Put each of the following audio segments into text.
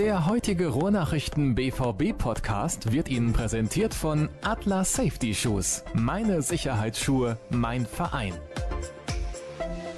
Der heutige Ruhrnachrichten BVB Podcast wird Ihnen präsentiert von Atlas Safety Shoes. Meine Sicherheitsschuhe, mein Verein.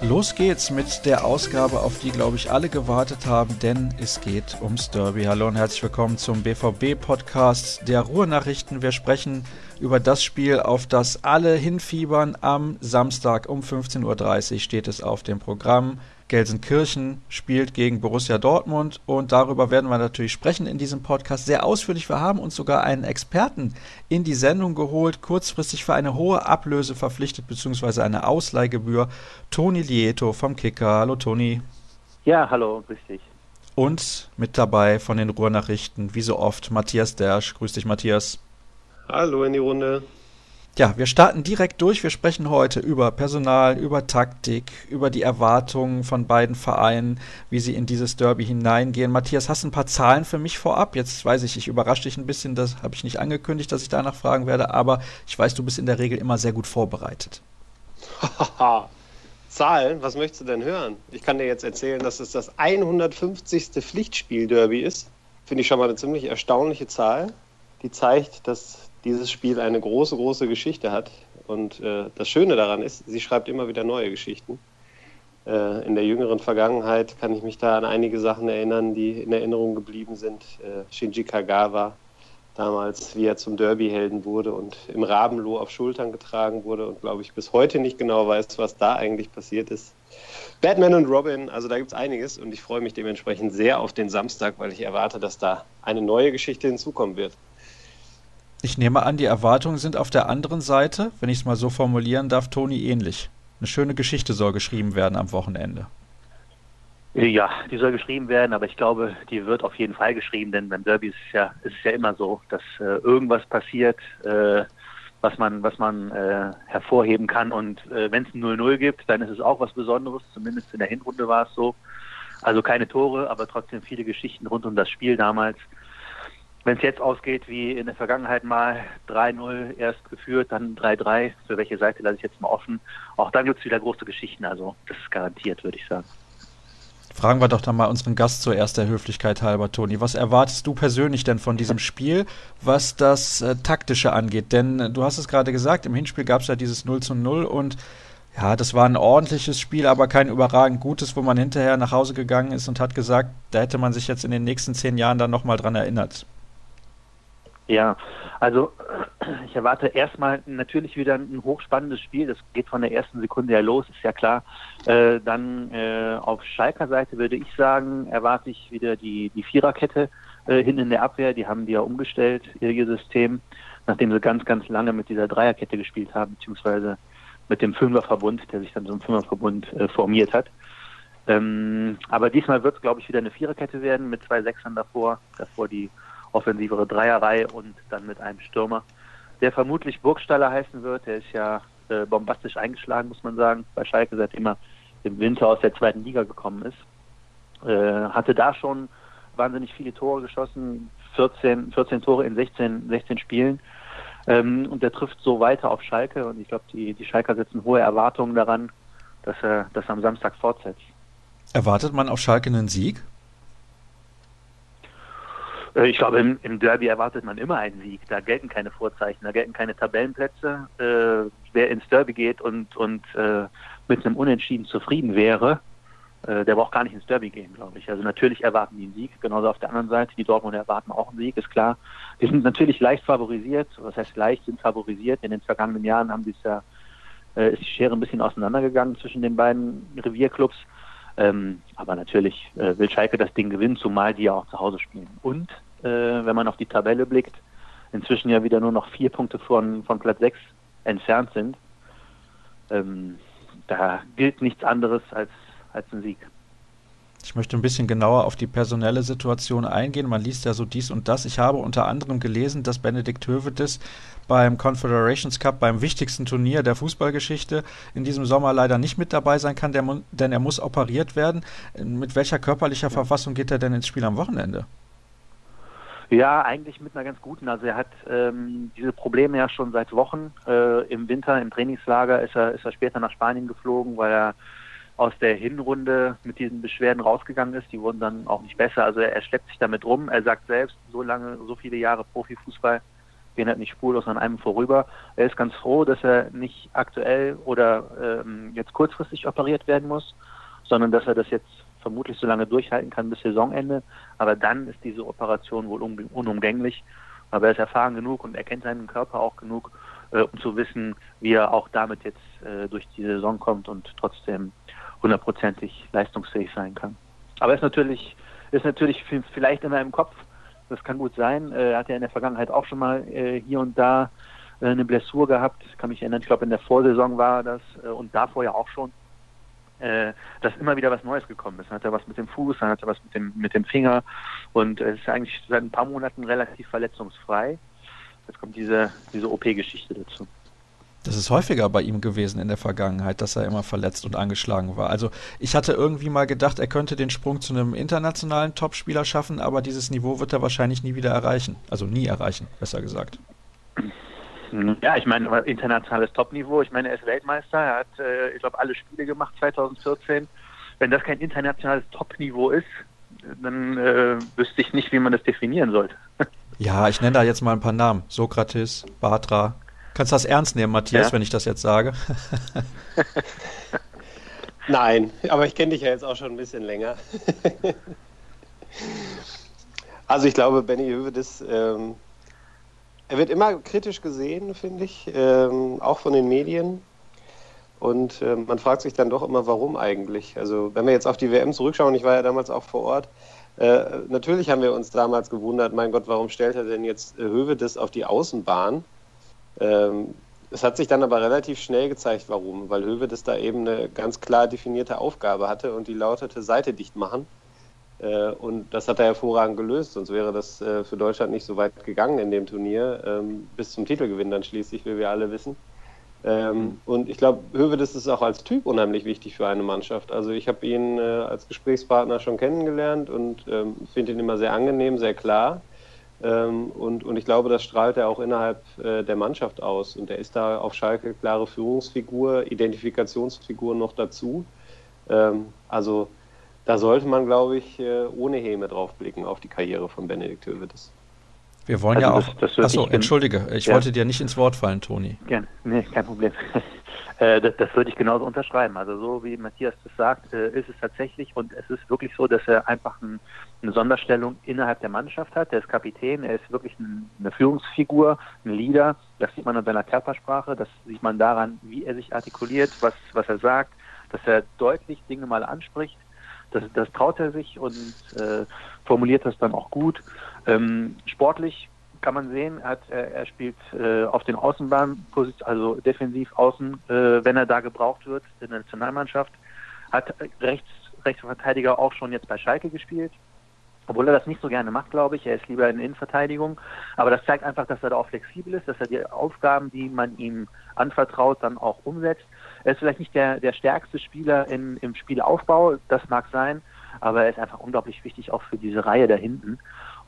Los geht's mit der Ausgabe, auf die, glaube ich, alle gewartet haben, denn es geht ums Derby. Hallo und herzlich willkommen zum BVB-Podcast der Ruhrnachrichten. Wir sprechen über das Spiel, auf das alle hinfiebern. Am Samstag um 15.30 Uhr steht es auf dem Programm. Gelsenkirchen spielt gegen Borussia Dortmund und darüber werden wir natürlich sprechen in diesem Podcast sehr ausführlich. Wir haben uns sogar einen Experten in die Sendung geholt, kurzfristig für eine hohe Ablöse verpflichtet bzw. eine Ausleihgebühr. Toni Lieto vom Kicker. Hallo Toni. Ja, hallo, grüß dich. Und mit dabei von den Ruhrnachrichten, wie so oft, Matthias Dersch. Grüß dich, Matthias. Hallo in die Runde. Ja, wir starten direkt durch. Wir sprechen heute über Personal, über Taktik, über die Erwartungen von beiden Vereinen, wie sie in dieses Derby hineingehen. Matthias, hast du ein paar Zahlen für mich vorab? Jetzt weiß ich, ich überrasche dich ein bisschen, das habe ich nicht angekündigt, dass ich danach fragen werde, aber ich weiß, du bist in der Regel immer sehr gut vorbereitet. Zahlen? Was möchtest du denn hören? Ich kann dir jetzt erzählen, dass es das 150. Pflichtspiel-Derby ist. Finde ich schon mal eine ziemlich erstaunliche Zahl. Die zeigt, dass dieses Spiel eine große, große Geschichte hat. Und äh, das Schöne daran ist, sie schreibt immer wieder neue Geschichten. Äh, in der jüngeren Vergangenheit kann ich mich da an einige Sachen erinnern, die in Erinnerung geblieben sind. Äh, Shinji Kagawa, damals, wie er zum Derby-Helden wurde und im Rabenloh auf Schultern getragen wurde und, glaube ich, bis heute nicht genau weiß, was da eigentlich passiert ist. Batman und Robin, also da gibt es einiges und ich freue mich dementsprechend sehr auf den Samstag, weil ich erwarte, dass da eine neue Geschichte hinzukommen wird. Ich nehme an, die Erwartungen sind auf der anderen Seite, wenn ich es mal so formulieren darf, Toni ähnlich. Eine schöne Geschichte soll geschrieben werden am Wochenende. Ja, die soll geschrieben werden, aber ich glaube, die wird auf jeden Fall geschrieben, denn beim Derby ist es ja, ist es ja immer so, dass äh, irgendwas passiert, äh, was man, was man äh, hervorheben kann. Und äh, wenn es ein 0-0 gibt, dann ist es auch was Besonderes. Zumindest in der Hinrunde war es so. Also keine Tore, aber trotzdem viele Geschichten rund um das Spiel damals wenn es jetzt ausgeht wie in der Vergangenheit mal 3-0 erst geführt, dann 3-3, für welche Seite lasse ich jetzt mal offen. Auch dann gibt es wieder große Geschichten, also das ist garantiert, würde ich sagen. Fragen wir doch dann mal unseren Gast zuerst der Höflichkeit halber, Toni. Was erwartest du persönlich denn von diesem Spiel, was das äh, Taktische angeht? Denn äh, du hast es gerade gesagt, im Hinspiel gab es ja dieses 0 zu 0 und ja, das war ein ordentliches Spiel, aber kein überragend gutes, wo man hinterher nach Hause gegangen ist und hat gesagt, da hätte man sich jetzt in den nächsten zehn Jahren dann nochmal dran erinnert. Ja, also ich erwarte erstmal natürlich wieder ein hochspannendes Spiel. Das geht von der ersten Sekunde her los, ist ja klar. Äh, dann äh, auf Schalker Seite würde ich sagen, erwarte ich wieder die, die Viererkette äh, hin in der Abwehr. Die haben die ja umgestellt, ihr System, nachdem sie ganz, ganz lange mit dieser Dreierkette gespielt haben, beziehungsweise mit dem Fünferverbund, der sich dann so ein Fünferverbund äh, formiert hat. Ähm, aber diesmal wird es, glaube ich, wieder eine Viererkette werden mit zwei Sechsern davor. Davor die offensivere Dreierreihe und dann mit einem Stürmer, der vermutlich Burgstaller heißen wird. Der ist ja äh, bombastisch eingeschlagen, muss man sagen, bei Schalke, seitdem er im Winter aus der zweiten Liga gekommen ist. Äh, hatte da schon wahnsinnig viele Tore geschossen, 14, 14 Tore in 16, 16 Spielen. Ähm, und der trifft so weiter auf Schalke und ich glaube, die, die Schalker setzen hohe Erwartungen daran, dass er das am Samstag fortsetzt. Erwartet man auf Schalke einen Sieg? Äh, ich glaube, im, im, Derby erwartet man immer einen Sieg. Da gelten keine Vorzeichen, da gelten keine Tabellenplätze. Äh, wer ins Derby geht und, und äh, mit einem Unentschieden zufrieden wäre, äh, der braucht gar nicht ins Derby gehen, glaube ich. Also natürlich erwarten die einen Sieg. Genauso auf der anderen Seite, die Dortmunder erwarten auch einen Sieg, ist klar. Die sind natürlich leicht favorisiert. Was heißt leicht, sind favorisiert. In den vergangenen Jahren haben sie es ja, äh, ist die Schere ein bisschen auseinandergegangen zwischen den beiden Revierclubs. Ähm, aber natürlich äh, will Schalke das Ding gewinnen, zumal die ja auch zu Hause spielen. Und äh, wenn man auf die Tabelle blickt, inzwischen ja wieder nur noch vier Punkte von, von Platz 6 entfernt sind. Ähm, da gilt nichts anderes als, als ein Sieg. Ich möchte ein bisschen genauer auf die personelle Situation eingehen. Man liest ja so dies und das. Ich habe unter anderem gelesen, dass Benedikt Hövedes beim Confederations Cup, beim wichtigsten Turnier der Fußballgeschichte, in diesem Sommer leider nicht mit dabei sein kann, denn er muss operiert werden. Mit welcher körperlicher Verfassung geht er denn ins Spiel am Wochenende? Ja, eigentlich mit einer ganz guten. Also er hat ähm, diese Probleme ja schon seit Wochen. Äh, Im Winter, im Trainingslager ist er, ist er später nach Spanien geflogen, weil er aus der Hinrunde mit diesen Beschwerden rausgegangen ist. Die wurden dann auch nicht besser. Also er, schleppt sich damit rum. Er sagt selbst, so lange, so viele Jahre Profifußball gehen halt nicht spurlos an einem vorüber. Er ist ganz froh, dass er nicht aktuell oder ähm, jetzt kurzfristig operiert werden muss, sondern dass er das jetzt vermutlich so lange durchhalten kann bis Saisonende. Aber dann ist diese Operation wohl unumgänglich. Aber er ist erfahren genug und er kennt seinen Körper auch genug, äh, um zu wissen, wie er auch damit jetzt äh, durch die Saison kommt und trotzdem hundertprozentig leistungsfähig sein kann. Aber ist natürlich, ist natürlich vielleicht immer im Kopf, das kann gut sein. Er hat ja in der Vergangenheit auch schon mal äh, hier und da äh, eine Blessur gehabt. Ich kann mich erinnern, ich glaube in der Vorsaison war das äh, und davor ja auch schon, äh, dass immer wieder was Neues gekommen ist. Dann hat er was mit dem Fuß, dann hat er was mit dem, mit dem Finger und es ist eigentlich seit ein paar Monaten relativ verletzungsfrei. Jetzt kommt diese, diese OP-Geschichte dazu. Das ist häufiger bei ihm gewesen in der Vergangenheit, dass er immer verletzt und angeschlagen war. Also ich hatte irgendwie mal gedacht, er könnte den Sprung zu einem internationalen Topspieler schaffen, aber dieses Niveau wird er wahrscheinlich nie wieder erreichen. Also nie erreichen, besser gesagt. Ja, ich meine, internationales Topniveau. Ich meine, er ist Weltmeister. Er hat, äh, ich glaube, alle Spiele gemacht 2014. Wenn das kein internationales Topniveau ist, dann äh, wüsste ich nicht, wie man das definieren sollte. Ja, ich nenne da jetzt mal ein paar Namen. Sokrates, Batra, Kannst du das ernst nehmen, Matthias, ja? wenn ich das jetzt sage? Nein, aber ich kenne dich ja jetzt auch schon ein bisschen länger. also ich glaube, Benny Hövedes, ähm, er wird immer kritisch gesehen, finde ich, ähm, auch von den Medien. Und äh, man fragt sich dann doch immer, warum eigentlich. Also wenn wir jetzt auf die WM zurückschauen, ich war ja damals auch vor Ort, äh, natürlich haben wir uns damals gewundert, mein Gott, warum stellt er denn jetzt Hövedes auf die Außenbahn? Ähm, es hat sich dann aber relativ schnell gezeigt, warum, weil Hövedes da eben eine ganz klar definierte Aufgabe hatte und die lautete Seite dicht machen. Äh, und das hat er hervorragend gelöst, sonst wäre das äh, für Deutschland nicht so weit gegangen in dem Turnier, ähm, bis zum Titelgewinn dann schließlich, wie wir alle wissen. Ähm, mhm. Und ich glaube, Hövedes ist auch als Typ unheimlich wichtig für eine Mannschaft. Also ich habe ihn äh, als Gesprächspartner schon kennengelernt und finde ihn immer sehr angenehm, sehr klar. Ähm, und, und ich glaube, das strahlt er auch innerhalb äh, der Mannschaft aus. Und er ist da auf Schalke klare Führungsfigur, Identifikationsfigur noch dazu. Ähm, also da sollte man, glaube ich, äh, ohne Häme drauf blicken auf die Karriere von Benedikt Hövedes. Wir wollen also ja auch. Das, das achso, entschuldige, ich ja. wollte dir nicht ins Wort fallen, Toni. Gerne, nee, kein Problem. Äh, das, das, würde ich genauso unterschreiben. Also so wie Matthias das sagt, äh, ist es tatsächlich und es ist wirklich so, dass er einfach ein, eine Sonderstellung innerhalb der Mannschaft hat. Er ist Kapitän, er ist wirklich ein, eine Führungsfigur, ein Leader. Das sieht man an seiner Körpersprache, das sieht man daran, wie er sich artikuliert, was, was er sagt, dass er deutlich Dinge mal anspricht. Das, das traut er sich und äh, formuliert das dann auch gut. Ähm, sportlich kann man sehen, hat, er, er spielt äh, auf den Außenbahnen, also defensiv außen, äh, wenn er da gebraucht wird in der Nationalmannschaft. Hat rechts, Rechtsverteidiger auch schon jetzt bei Schalke gespielt. Obwohl er das nicht so gerne macht, glaube ich. Er ist lieber in Innenverteidigung. Aber das zeigt einfach, dass er da auch flexibel ist, dass er die Aufgaben, die man ihm anvertraut, dann auch umsetzt. Er ist vielleicht nicht der, der stärkste Spieler in, im Spielaufbau, das mag sein, aber er ist einfach unglaublich wichtig auch für diese Reihe da hinten.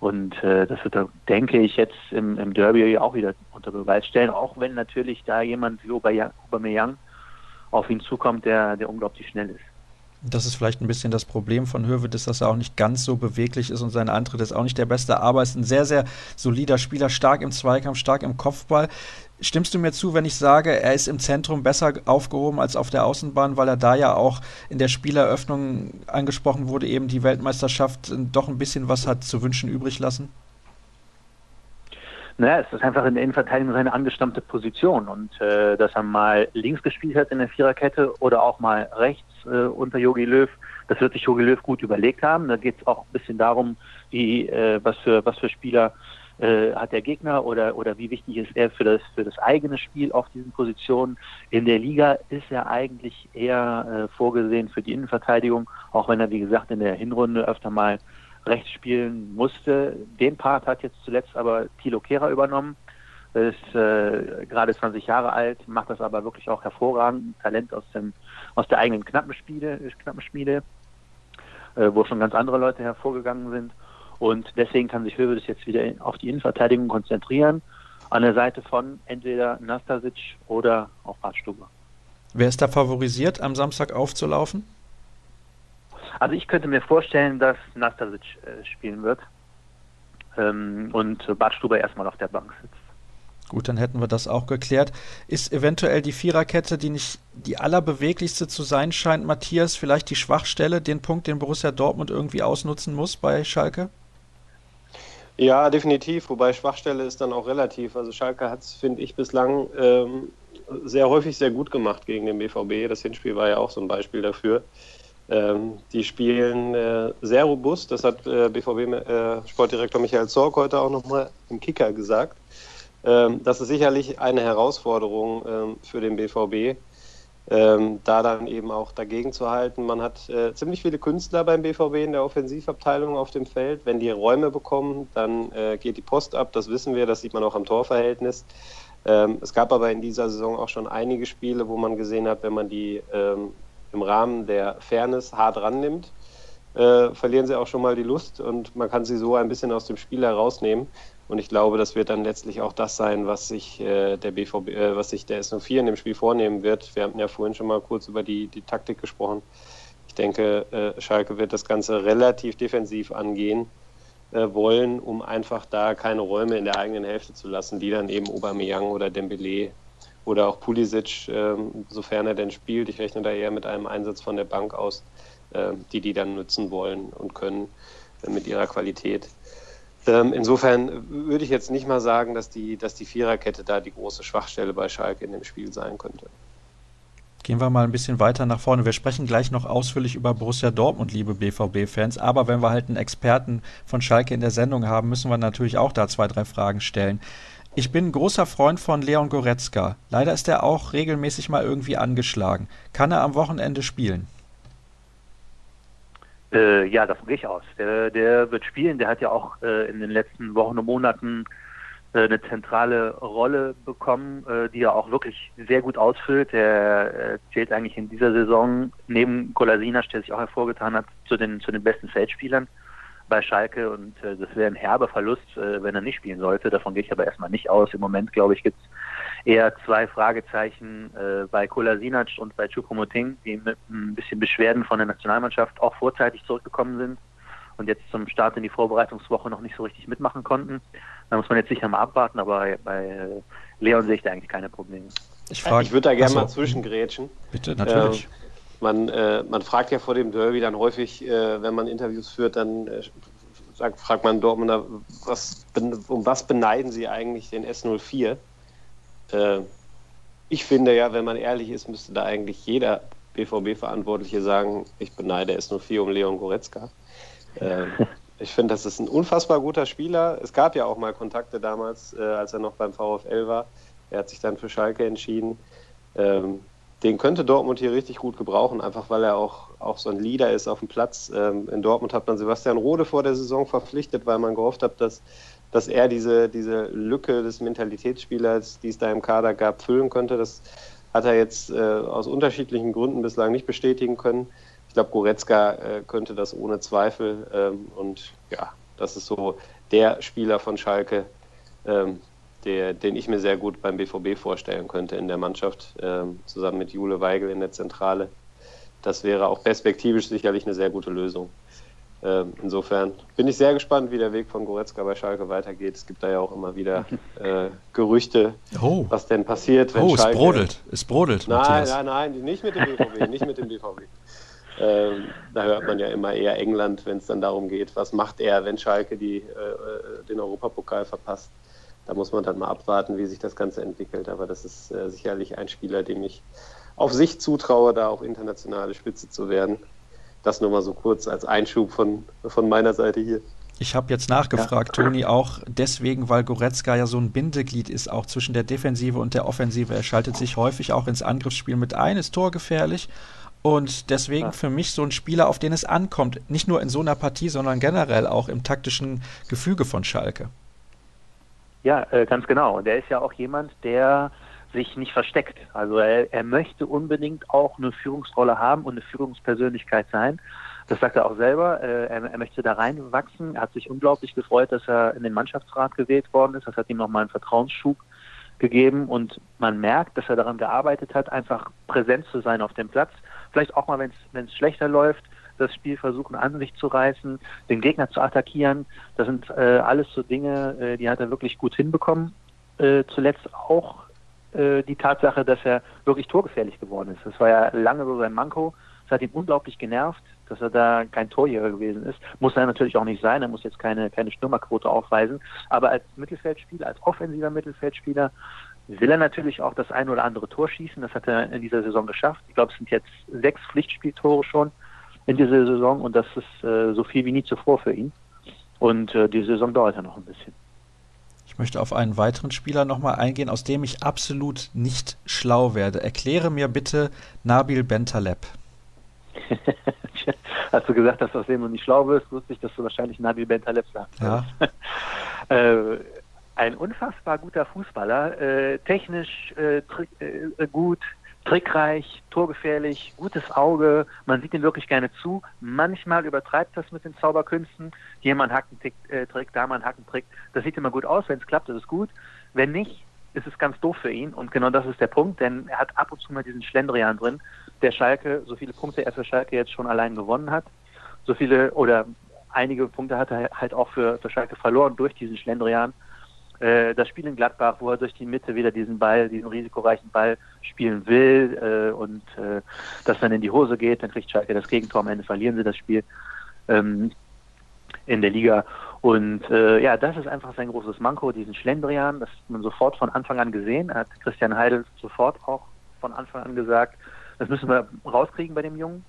Und äh, das wird, denke ich, jetzt im, im Derby auch wieder unter Beweis stellen, auch wenn natürlich da jemand wie Aubameyang auf ihn zukommt, der, der unglaublich schnell ist. Das ist vielleicht ein bisschen das Problem von Hövedes, dass er auch nicht ganz so beweglich ist und sein Antritt ist auch nicht der beste, aber ist ein sehr, sehr solider Spieler, stark im Zweikampf, stark im Kopfball. Stimmst du mir zu, wenn ich sage, er ist im Zentrum besser aufgehoben als auf der Außenbahn, weil er da ja auch in der Spieleröffnung angesprochen wurde, eben die Weltmeisterschaft doch ein bisschen was hat zu wünschen übrig lassen? Naja, es ist einfach in der Innenverteidigung seine angestammte Position und äh, dass er mal links gespielt hat in der Viererkette oder auch mal rechts äh, unter Jogi Löw, das wird sich Jogi Löw gut überlegt haben. Da geht es auch ein bisschen darum, wie äh, was für was für Spieler äh, hat der Gegner oder oder wie wichtig ist er für das für das eigene Spiel auf diesen Positionen. In der Liga ist er eigentlich eher äh, vorgesehen für die Innenverteidigung, auch wenn er wie gesagt in der Hinrunde öfter mal rechts spielen musste. Den Part hat jetzt zuletzt aber Thilo Kehrer übernommen. Er ist äh, gerade 20 Jahre alt, macht das aber wirklich auch hervorragend. Talent aus dem aus der eigenen Knappenschmiede, äh, wo schon ganz andere Leute hervorgegangen sind. Und deswegen kann sich Hövedes jetzt wieder auf die Innenverteidigung konzentrieren, an der Seite von entweder Nastasic oder auch Bartstuber. Wer ist da favorisiert, am Samstag aufzulaufen? Also ich könnte mir vorstellen, dass Nastasic äh, spielen wird ähm, und Badstuber erstmal auf der Bank sitzt. Gut, dann hätten wir das auch geklärt. Ist eventuell die Viererkette, die nicht die allerbeweglichste zu sein scheint, Matthias, vielleicht die Schwachstelle, den Punkt, den Borussia Dortmund irgendwie ausnutzen muss bei Schalke? Ja, definitiv. Wobei Schwachstelle ist dann auch relativ. Also Schalke hat es, finde ich, bislang ähm, sehr häufig sehr gut gemacht gegen den BVB. Das Hinspiel war ja auch so ein Beispiel dafür. Ähm, die spielen äh, sehr robust. Das hat äh, BVB-Sportdirektor äh, Michael Zorc heute auch nochmal im Kicker gesagt. Ähm, das ist sicherlich eine Herausforderung ähm, für den BVB, ähm, da dann eben auch dagegen zu halten. Man hat äh, ziemlich viele Künstler beim BVB in der Offensivabteilung auf dem Feld. Wenn die Räume bekommen, dann äh, geht die Post ab. Das wissen wir, das sieht man auch am Torverhältnis. Ähm, es gab aber in dieser Saison auch schon einige Spiele, wo man gesehen hat, wenn man die ähm, im Rahmen der Fairness hart rannimmt, äh, verlieren sie auch schon mal die Lust und man kann sie so ein bisschen aus dem Spiel herausnehmen. Und ich glaube, das wird dann letztlich auch das sein, was sich äh, der BVB, äh, was sich der S04 in dem Spiel vornehmen wird. Wir hatten ja vorhin schon mal kurz über die, die Taktik gesprochen. Ich denke, äh, Schalke wird das Ganze relativ defensiv angehen äh, wollen, um einfach da keine Räume in der eigenen Hälfte zu lassen, die dann eben Aubameyang oder Dembele oder auch Pulisic, ähm, sofern er denn spielt, ich rechne da eher mit einem Einsatz von der Bank aus, äh, die die dann nutzen wollen und können äh, mit ihrer Qualität. Ähm, insofern würde ich jetzt nicht mal sagen, dass die, dass die Viererkette da die große Schwachstelle bei Schalke in dem Spiel sein könnte. Gehen wir mal ein bisschen weiter nach vorne. Wir sprechen gleich noch ausführlich über Borussia Dortmund, liebe BVB-Fans. Aber wenn wir halt einen Experten von Schalke in der Sendung haben, müssen wir natürlich auch da zwei, drei Fragen stellen. Ich bin großer Freund von Leon Goretzka. Leider ist er auch regelmäßig mal irgendwie angeschlagen. Kann er am Wochenende spielen? Äh, ja, davon gehe ich aus. Der, der, wird spielen. Der hat ja auch äh, in den letzten Wochen und Monaten äh, eine zentrale Rolle bekommen, äh, die er auch wirklich sehr gut ausfüllt. Er äh, zählt eigentlich in dieser Saison neben Kolasinac, der sich auch hervorgetan hat, zu den, zu den besten Feldspielern bei Schalke und äh, das wäre ein herber Verlust, äh, wenn er nicht spielen sollte. Davon gehe ich aber erstmal nicht aus. Im Moment, glaube ich, gibt es eher zwei Fragezeichen äh, bei Kolasinac und bei Choupo-Moting, die mit ein bisschen Beschwerden von der Nationalmannschaft auch vorzeitig zurückgekommen sind und jetzt zum Start in die Vorbereitungswoche noch nicht so richtig mitmachen konnten. Da muss man jetzt sicher mal abwarten, aber bei Leon sehe ich da eigentlich keine Probleme. Ich, frag, ich würde da gerne mal zwischengrätschen. Bitte, natürlich. Ähm, man, äh, man fragt ja vor dem Derby dann häufig, äh, wenn man Interviews führt, dann äh, sagt, fragt man Dortmunder, was, um was beneiden sie eigentlich den S04? Äh, ich finde ja, wenn man ehrlich ist, müsste da eigentlich jeder BVB-Verantwortliche sagen, ich beneide S04 um Leon Goretzka. Äh, ich finde, das ist ein unfassbar guter Spieler. Es gab ja auch mal Kontakte damals, äh, als er noch beim VfL war. Er hat sich dann für Schalke entschieden. Ähm, den könnte Dortmund hier richtig gut gebrauchen, einfach weil er auch, auch so ein Leader ist auf dem Platz. Ähm, in Dortmund hat man Sebastian Rode vor der Saison verpflichtet, weil man gehofft hat, dass, dass er diese, diese Lücke des Mentalitätsspielers, die es da im Kader gab, füllen könnte. Das hat er jetzt äh, aus unterschiedlichen Gründen bislang nicht bestätigen können. Ich glaube, Goretzka äh, könnte das ohne Zweifel. Ähm, und ja, das ist so der Spieler von Schalke, ähm, der, den ich mir sehr gut beim BVB vorstellen könnte in der Mannschaft, ähm, zusammen mit Jule Weigel in der Zentrale. Das wäre auch perspektivisch sicherlich eine sehr gute Lösung. Ähm, insofern bin ich sehr gespannt, wie der Weg von Goretzka bei Schalke weitergeht. Es gibt da ja auch immer wieder äh, Gerüchte, oh. was denn passiert, wenn oh, Schalke... es brodelt, es brodelt, Nein, Matthias. nein, nein, nicht mit dem BVB, nicht mit dem BVB. Ähm, da hört man ja immer eher England, wenn es dann darum geht, was macht er, wenn Schalke die, äh, den Europapokal verpasst da muss man dann mal abwarten, wie sich das Ganze entwickelt. Aber das ist äh, sicherlich ein Spieler, dem ich auf sich zutraue, da auch internationale Spitze zu werden. Das nur mal so kurz als Einschub von, von meiner Seite hier. Ich habe jetzt nachgefragt, ja. Toni, auch deswegen, weil Goretzka ja so ein Bindeglied ist, auch zwischen der Defensive und der Offensive. Er schaltet sich häufig auch ins Angriffsspiel mit ein, ist torgefährlich. Und deswegen für mich so ein Spieler, auf den es ankommt, nicht nur in so einer Partie, sondern generell auch im taktischen Gefüge von Schalke. Ja, äh, ganz genau. Und er ist ja auch jemand, der sich nicht versteckt. Also er, er möchte unbedingt auch eine Führungsrolle haben und eine Führungspersönlichkeit sein. Das sagt er auch selber. Äh, er, er, möchte da reinwachsen. Er hat sich unglaublich gefreut, dass er in den Mannschaftsrat gewählt worden ist. Das hat ihm nochmal einen Vertrauensschub gegeben und man merkt, dass er daran gearbeitet hat, einfach präsent zu sein auf dem Platz. Vielleicht auch mal, wenn es schlechter läuft, das Spiel versuchen an sich zu reißen, den Gegner zu attackieren. Das sind äh, alles so Dinge, äh, die hat er wirklich gut hinbekommen. Äh, zuletzt auch äh, die Tatsache, dass er wirklich torgefährlich geworden ist. Das war ja lange so sein Manko. Das hat ihn unglaublich genervt, dass er da kein Torjäger gewesen ist. Muss er natürlich auch nicht sein. Er muss jetzt keine, keine Stürmerquote aufweisen. Aber als Mittelfeldspieler, als offensiver Mittelfeldspieler will er natürlich auch das ein oder andere Tor schießen. Das hat er in dieser Saison geschafft. Ich glaube, es sind jetzt sechs Pflichtspieltore schon in dieser Saison und das ist äh, so viel wie nie zuvor für ihn. Und äh, die Saison dauert ja noch ein bisschen. Ich möchte auf einen weiteren Spieler nochmal eingehen, aus dem ich absolut nicht schlau werde. Erkläre mir bitte Nabil Bentaleb. Hast du gesagt, dass du aus dem du nicht schlau wirst, wusste ich, dass du wahrscheinlich Nabil Bentaleb sagst. Ja. äh, ein unfassbar guter Fußballer, äh, technisch äh, äh, gut, trickreich, torgefährlich, gutes Auge, man sieht ihm wirklich gerne zu. Manchmal übertreibt das mit den Zauberkünsten. Hier mal einen Hackentrick, äh, da mal einen Hackentrick. Das sieht immer gut aus, wenn es klappt, ist es gut. Wenn nicht, ist es ganz doof für ihn. Und genau das ist der Punkt, denn er hat ab und zu mal diesen Schlendrian drin, der Schalke, so viele Punkte er für Schalke jetzt schon allein gewonnen hat, so viele oder einige Punkte hat er halt auch für, für Schalke verloren durch diesen Schlendrian. Äh, das Spiel in Gladbach, wo er durch die Mitte wieder diesen Ball, diesen risikoreichen Ball spielen will äh, und äh, das dann in die Hose geht, dann kriegt Schalke das Gegentor, am Ende verlieren sie das Spiel ähm, in der Liga. Und äh, ja, das ist einfach sein großes Manko, diesen Schlendrian, das hat man sofort von Anfang an gesehen, hat Christian Heidel sofort auch von Anfang an gesagt, das müssen wir rauskriegen bei dem Jungen.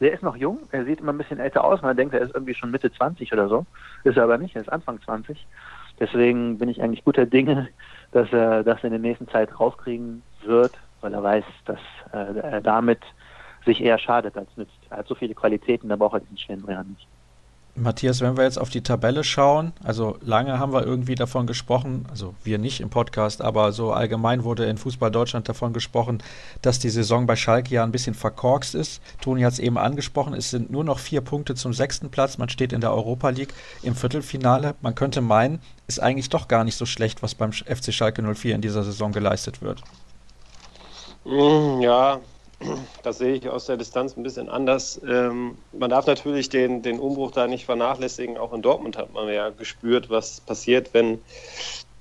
Der ist noch jung, er sieht immer ein bisschen älter aus, man denkt, er ist irgendwie schon Mitte 20 oder so, ist er aber nicht, er ist Anfang 20 Deswegen bin ich eigentlich guter Dinge, dass er das in der nächsten Zeit rauskriegen wird, weil er weiß, dass äh, er damit sich eher schadet als nützt. Er hat so viele Qualitäten, da braucht er diesen Schlendrian nicht. Matthias, wenn wir jetzt auf die Tabelle schauen, also lange haben wir irgendwie davon gesprochen, also wir nicht im Podcast, aber so allgemein wurde in Fußball Deutschland davon gesprochen, dass die Saison bei Schalke ja ein bisschen verkorkst ist. Toni hat es eben angesprochen, es sind nur noch vier Punkte zum sechsten Platz. Man steht in der Europa League im Viertelfinale. Man könnte meinen, ist eigentlich doch gar nicht so schlecht, was beim FC Schalke 04 in dieser Saison geleistet wird. Mm, ja, das sehe ich aus der Distanz ein bisschen anders. Ähm, man darf natürlich den, den Umbruch da nicht vernachlässigen. Auch in Dortmund hat man ja gespürt, was passiert, wenn,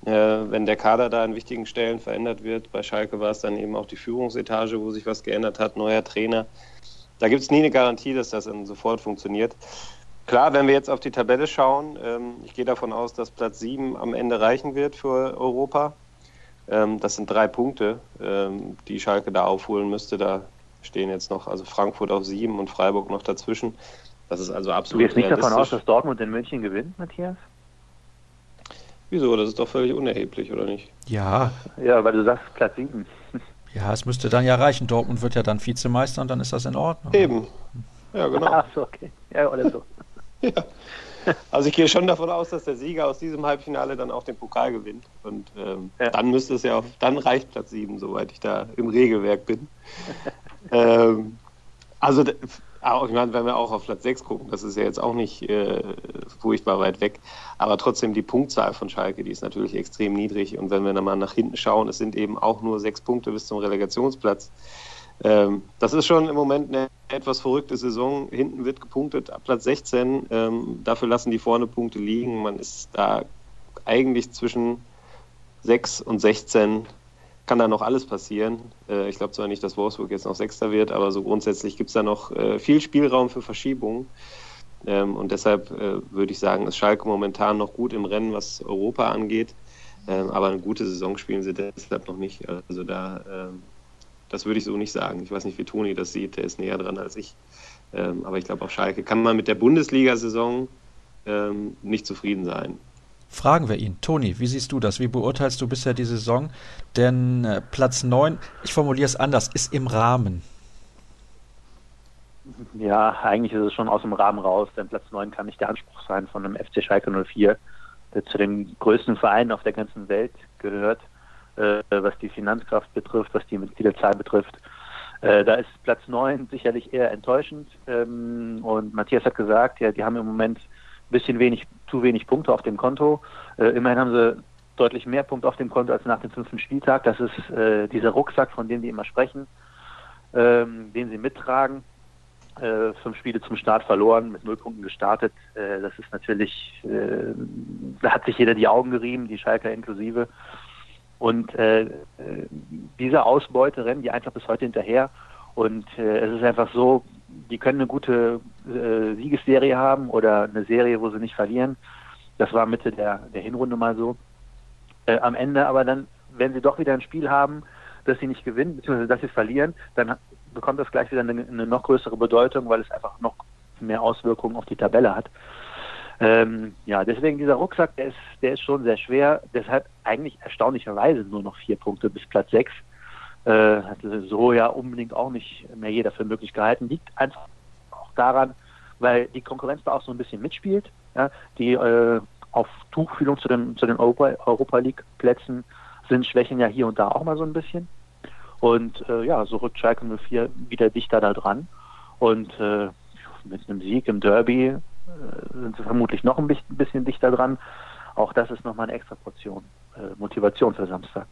äh, wenn der Kader da an wichtigen Stellen verändert wird. Bei Schalke war es dann eben auch die Führungsetage, wo sich was geändert hat, neuer Trainer. Da gibt es nie eine Garantie, dass das dann sofort funktioniert. Klar, wenn wir jetzt auf die Tabelle schauen, ähm, ich gehe davon aus, dass Platz 7 am Ende reichen wird für Europa. Ähm, das sind drei Punkte, ähm, die Schalke da aufholen müsste. Da stehen jetzt noch also Frankfurt auf sieben und Freiburg noch dazwischen. Das ist also absolut. Du gehst nicht davon aus, dass Dortmund in München gewinnt, Matthias? Wieso? Das ist doch völlig unerheblich, oder nicht? Ja. Ja, weil du sagst Platz sieben. Ja, es müsste dann ja reichen. Dortmund wird ja dann Vizemeister und dann ist das in Ordnung. Eben. Ja, genau. Ach so, okay. Ja, oder so. ja. Also ich gehe schon davon aus, dass der Sieger aus diesem Halbfinale dann auch den Pokal gewinnt. Und ähm, ja. dann müsste es ja auf, dann reicht Platz 7, soweit ich da im Regelwerk bin. ähm, also ich meine, wenn wir auch auf Platz 6 gucken, das ist ja jetzt auch nicht äh, furchtbar weit weg, aber trotzdem die Punktzahl von Schalke, die ist natürlich extrem niedrig und wenn wir dann mal nach hinten schauen, es sind eben auch nur sechs Punkte bis zum Relegationsplatz. Ähm, das ist schon im Moment eine etwas verrückte Saison. Hinten wird gepunktet ab Platz 16. Ähm, dafür lassen die vorne Punkte liegen. Man ist da eigentlich zwischen 6 und 16 kann da noch alles passieren. Äh, ich glaube zwar nicht, dass Wolfsburg jetzt noch Sechster wird, aber so grundsätzlich gibt es da noch äh, viel Spielraum für Verschiebungen. Ähm, und deshalb äh, würde ich sagen, ist Schalke momentan noch gut im Rennen, was Europa angeht. Ähm, aber eine gute Saison spielen sie deshalb noch nicht. Also da ähm, das würde ich so nicht sagen. Ich weiß nicht, wie Toni das sieht, der ist näher dran als ich. Ähm, aber ich glaube, auf Schalke kann man mit der Bundesliga-Saison ähm, nicht zufrieden sein. Fragen wir ihn. Toni, wie siehst du das? Wie beurteilst du bisher die Saison? Denn äh, Platz 9, ich formuliere es anders, ist im Rahmen. Ja, eigentlich ist es schon aus dem Rahmen raus, denn Platz 9 kann nicht der Anspruch sein von einem FC Schalke 04, der zu den größten Vereinen auf der ganzen Welt gehört äh, was die Finanzkraft betrifft, was die Mitgliederzahl betrifft. Äh, da ist Platz 9 sicherlich eher enttäuschend. Ähm, und Matthias hat gesagt, ja, die haben im Moment ein bisschen wenig, zu wenig Punkte auf dem Konto. Äh, immerhin haben sie deutlich mehr Punkte auf dem Konto als nach dem fünften Spieltag. Das ist äh, dieser Rucksack, von dem die immer sprechen, ähm, den sie mittragen. äh, fünf Spiele zum Start verloren, mit null Punkten gestartet. Äh, das ist natürlich, äh, da hat sich jeder die Augen gerieben, die Schalker inklusive. Und äh, äh, diese Ausbeute rennen die einfach bis heute hinterher. Und äh, es ist einfach so, die können eine gute äh, Siegesserie haben oder eine Serie, wo sie nicht verlieren. Das war Mitte der, der Hinrunde mal so. Äh, am Ende aber dann, wenn sie doch wieder ein Spiel haben, dass sie nicht gewinnen, beziehungsweise dass sie verlieren, dann bekommt das gleich wieder eine, eine noch größere Bedeutung, weil es einfach noch mehr Auswirkungen auf die Tabelle hat. Ähm, ja, deswegen dieser Rucksack, der ist, der ist schon sehr schwer. Deshalb eigentlich erstaunlicherweise nur noch vier Punkte bis Platz sechs. Äh, hatte so ja unbedingt auch nicht mehr jeder für möglich gehalten. Liegt einfach auch daran, weil die Konkurrenz da auch so ein bisschen mitspielt. Ja, die äh, auf Tuchfühlung zu den, zu den Europa, Europa League Plätzen sind Schwächen ja hier und da auch mal so ein bisschen. Und äh, ja, so rückt Schalke 04 wieder dichter da dran. Und äh, mit einem Sieg im Derby sind sie vermutlich noch ein bisschen dichter dran. Auch das ist nochmal eine extra Portion äh, Motivation für Samstag.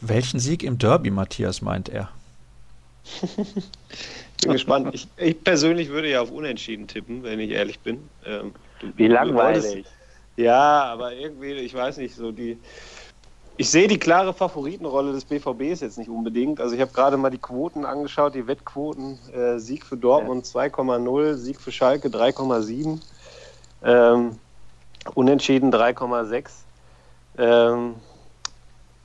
Welchen Sieg im Derby, Matthias, meint er? bin gespannt. Ich, ich, persönlich würde ja auf Unentschieden tippen, wenn ich ehrlich bin. Ähm, du, Wie langweilig. Ja, aber irgendwie, ich weiß nicht, so die. Ich sehe die klare Favoritenrolle des BVBs jetzt nicht unbedingt. Also ich habe gerade mal die Quoten angeschaut, die Wettquoten. Äh, Sieg für Dortmund ja. 2,0, Sieg für Schalke 3,7, ähm, Unentschieden 3,6. Ähm,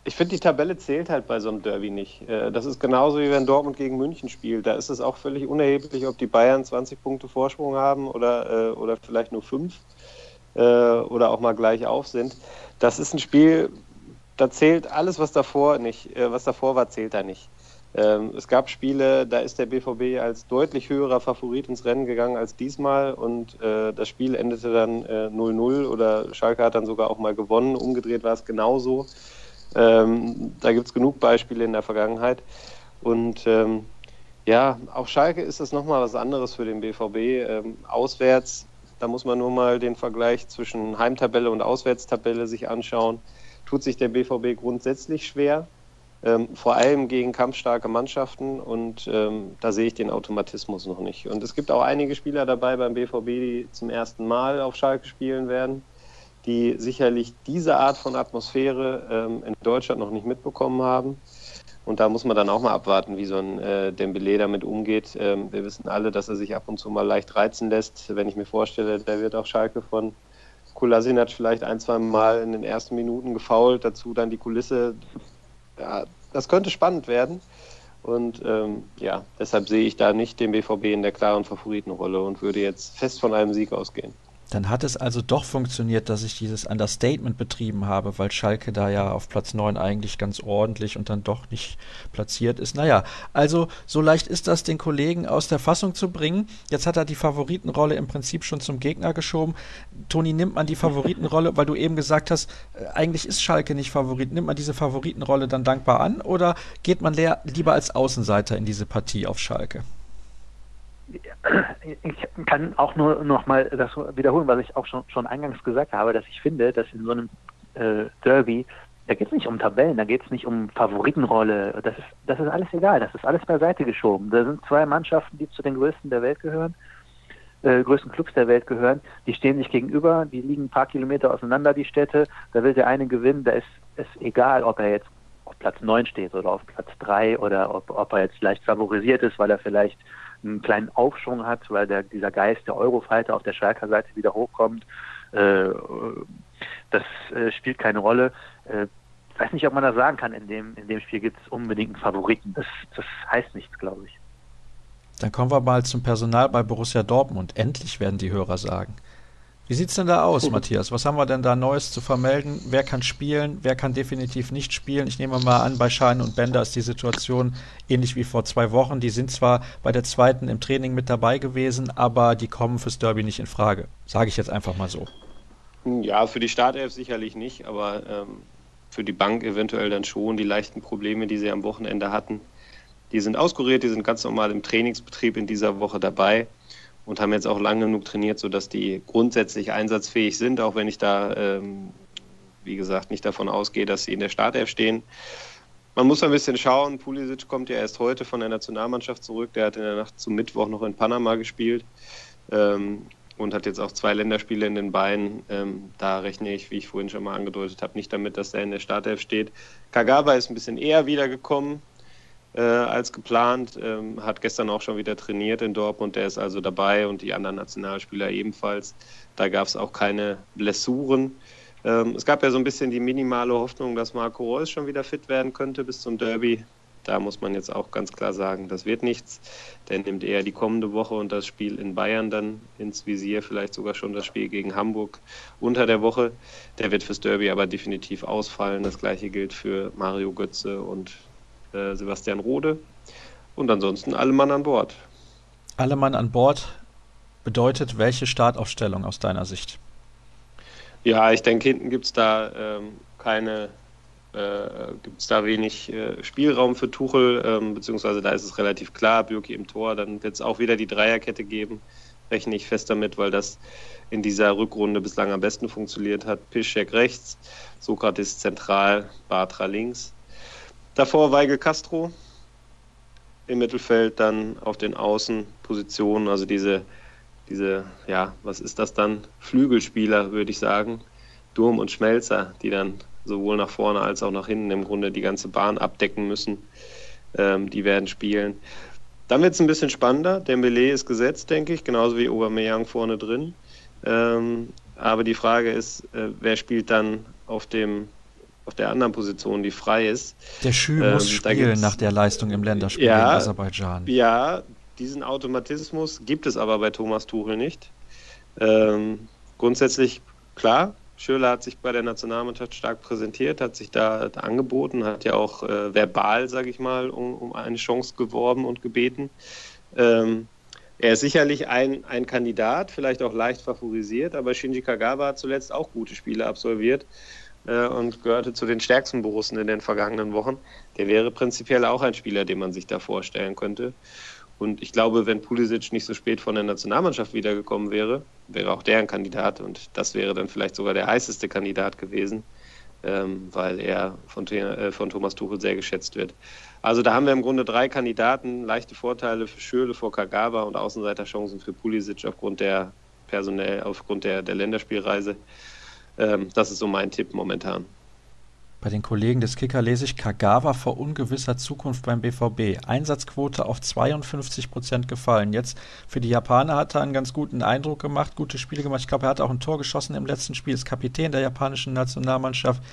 ich finde, die Tabelle zählt halt bei so einem Derby nicht. Äh, das ist genauso wie wenn Dortmund gegen München spielt. Da ist es auch völlig unerheblich, ob die Bayern 20 Punkte Vorsprung haben oder, äh, oder vielleicht nur 5 äh, oder auch mal gleich auf sind. Das ist ein Spiel, da zählt alles, was davor nicht, äh, was davor war, zählt da nicht. Ähm, es gab Spiele, da ist der BVB als deutlich höherer Favorit ins Rennen gegangen als diesmal und äh, das Spiel endete dann 0-0 äh, oder Schalke hat dann sogar auch mal gewonnen. Umgedreht war es genauso. Ähm, da gibt es genug Beispiele in der Vergangenheit. Und ähm, ja, auch Schalke ist das nochmal was anderes für den BVB. Auswärts, da muss man nur mal den Vergleich zwischen Heimtabelle und Auswärtstabelle sich anschauen tut sich der BVB grundsätzlich schwer, ähm, vor allem gegen kampfstarke Mannschaften und ähm, da sehe ich den Automatismus noch nicht. Und es gibt auch einige Spieler dabei beim BVB, die zum ersten Mal auf Schalke spielen werden, die sicherlich diese Art von Atmosphäre ähm, in Deutschland noch nicht mitbekommen haben. Und da muss man dann auch mal abwarten, wie so ein äh, Dembele damit umgeht. Ähm, wir wissen alle, dass er sich ab und zu mal leicht reizen lässt. Wenn ich mir vorstelle, der wird auf Schalke von Kolasinac vielleicht ein, zwei Mal in den ersten Minuten gefault, dazu dann die Kulisse. Ja, das könnte spannend werden. Und ähm, ja, deshalb sehe ich da nicht den BVB in der klaren Favoritenrolle und würde jetzt fest von einem Sieg ausgehen. Dann hat es also doch funktioniert, dass ich dieses Understatement betrieben habe, weil Schalke da ja auf Platz 9 eigentlich ganz ordentlich und dann doch nicht platziert ist. Naja, also so leicht ist das, den Kollegen aus der Fassung zu bringen. Jetzt hat er die Favoritenrolle im Prinzip schon zum Gegner geschoben. Toni, nimmt man die Favoritenrolle, weil du eben gesagt hast, äh, eigentlich ist Schalke nicht Favorit, nimmt man diese Favoritenrolle dann dankbar an oder geht man lieber als Außenseiter in diese Partie auf Schalke? Ich kann auch nur noch mal das wiederholen, was ich auch schon, schon eingangs gesagt habe, dass ich finde, dass in so einem äh, Derby, da geht es nicht um Tabellen, da geht es nicht um Favoritenrolle, das ist, das ist alles egal, das ist alles beiseite geschoben. Da sind zwei Mannschaften, die zu den größten der Welt gehören, äh, größten Clubs der Welt gehören, die stehen sich gegenüber, die liegen ein paar Kilometer auseinander, die Städte, da will der eine gewinnen, da ist es egal, ob er jetzt auf Platz 9 steht oder auf Platz 3 oder ob, ob er jetzt leicht favorisiert ist, weil er vielleicht einen kleinen Aufschwung hat, weil der, dieser Geist der Eurofighter auf der Schalker Seite wieder hochkommt. Äh, das äh, spielt keine Rolle. Äh, ich weiß nicht, ob man das sagen kann, in dem, in dem Spiel gibt es unbedingt einen Favoriten. Das, das heißt nichts, glaube ich. Dann kommen wir mal zum Personal bei Borussia Dortmund. Endlich werden die Hörer sagen. Wie sieht es denn da aus, Matthias? Was haben wir denn da Neues zu vermelden? Wer kann spielen? Wer kann definitiv nicht spielen? Ich nehme mal an, bei Schein und Bender ist die Situation ähnlich wie vor zwei Wochen. Die sind zwar bei der zweiten im Training mit dabei gewesen, aber die kommen fürs Derby nicht in Frage. Sage ich jetzt einfach mal so. Ja, für die Startelf sicherlich nicht, aber ähm, für die Bank eventuell dann schon. Die leichten Probleme, die sie am Wochenende hatten, die sind auskuriert, die sind ganz normal im Trainingsbetrieb in dieser Woche dabei und haben jetzt auch lang genug trainiert, sodass die grundsätzlich einsatzfähig sind, auch wenn ich da, ähm, wie gesagt, nicht davon ausgehe, dass sie in der Startelf stehen. man muss ein bisschen schauen. Pulisic kommt ja erst heute von der Nationalmannschaft zurück. Der hat in der Nacht zum Mittwoch noch in Panama gespielt ähm, und hat jetzt auch zwei Länderspiele in den Beinen. Ähm, da rechne ich, wie ich vorhin schon mal angedeutet habe, nicht damit, dass er in der Startelf steht. Kagawa ist ein bisschen eher wiedergekommen äh, als geplant, ähm, hat gestern auch schon wieder trainiert in Dortmund. Der ist also dabei und die anderen Nationalspieler ebenfalls. Da gab es auch keine Blessuren. Ähm, es gab ja so ein bisschen die minimale Hoffnung, dass Marco Reus schon wieder fit werden könnte bis zum Derby. Da muss man jetzt auch ganz klar sagen, das wird nichts. Der nimmt eher die kommende Woche und das Spiel in Bayern dann ins Visier, vielleicht sogar schon das Spiel gegen Hamburg unter der Woche. Der wird fürs Derby aber definitiv ausfallen. Das gleiche gilt für Mario Götze und äh, Sebastian Rode. Und ansonsten alle Mann an Bord. Alle Mann an Bord bedeutet welche Startaufstellung aus deiner Sicht? Ja, ich denke, hinten gibt es da ähm, keine, äh, gibt es da wenig äh, Spielraum für Tuchel, ähm, beziehungsweise da ist es relativ klar, Bürki im Tor, dann wird es auch wieder die Dreierkette geben, rechne ich fest damit, weil das in dieser Rückrunde bislang am besten funktioniert hat. Piszczek rechts, Sokrates zentral, Bartra links. Davor Weigel Castro, im Mittelfeld dann auf den Außenpositionen, also diese diese, ja, was ist das dann? Flügelspieler, würde ich sagen. Durm und Schmelzer, die dann sowohl nach vorne als auch nach hinten im Grunde die ganze Bahn abdecken müssen. Ähm, die werden spielen. Dann wird es ein bisschen spannender. Dembele ist gesetzt, denke ich, genauso wie Aubameyang vorne drin. Ähm, aber die Frage ist, äh, wer spielt dann auf dem auf der anderen Position, die frei ist. Der Schü ähm, muss spielen nach der Leistung im Länderspiel ja, in Aserbaidschan. Ja, diesen Automatismus gibt es aber bei Thomas Tuchel nicht. Ähm, grundsätzlich klar, Schöler hat sich bei der Nationalmannschaft stark präsentiert, hat sich da angeboten, hat ja auch äh, verbal, sage ich mal, um, um, eine Chance geworben und gebeten. Ähm, er ist sicherlich ein, ein Kandidat, vielleicht auch leicht favorisiert, aber Shinji Kagawa hat zuletzt auch gute Spiele absolviert äh, und gehörte zu den stärksten Borussen in den vergangenen Wochen. Der wäre prinzipiell auch ein Spieler, den man sich da vorstellen könnte. Und ich glaube, wenn Pulisic nicht so spät von der Nationalmannschaft wiedergekommen wäre, wäre auch der ein Kandidat und das wäre dann vielleicht sogar der heißeste Kandidat gewesen, ähm, weil er von, äh, von Thomas Tuchel sehr geschätzt wird. Also da haben wir im Grunde drei Kandidaten, leichte Vorteile für Schürle vor Kagawa und Außenseiterchancen für Pulisic aufgrund der personell, aufgrund der, der Länderspielreise. Ähm, das ist so mein Tipp momentan. Bei den Kollegen des Kicker lese ich Kagawa vor ungewisser Zukunft beim BVB. Einsatzquote auf 52 Prozent gefallen. Jetzt für die Japaner hat er einen ganz guten Eindruck gemacht, gute Spiele gemacht. Ich glaube, er hat auch ein Tor geschossen im letzten Spiel, ist Kapitän der japanischen Nationalmannschaft.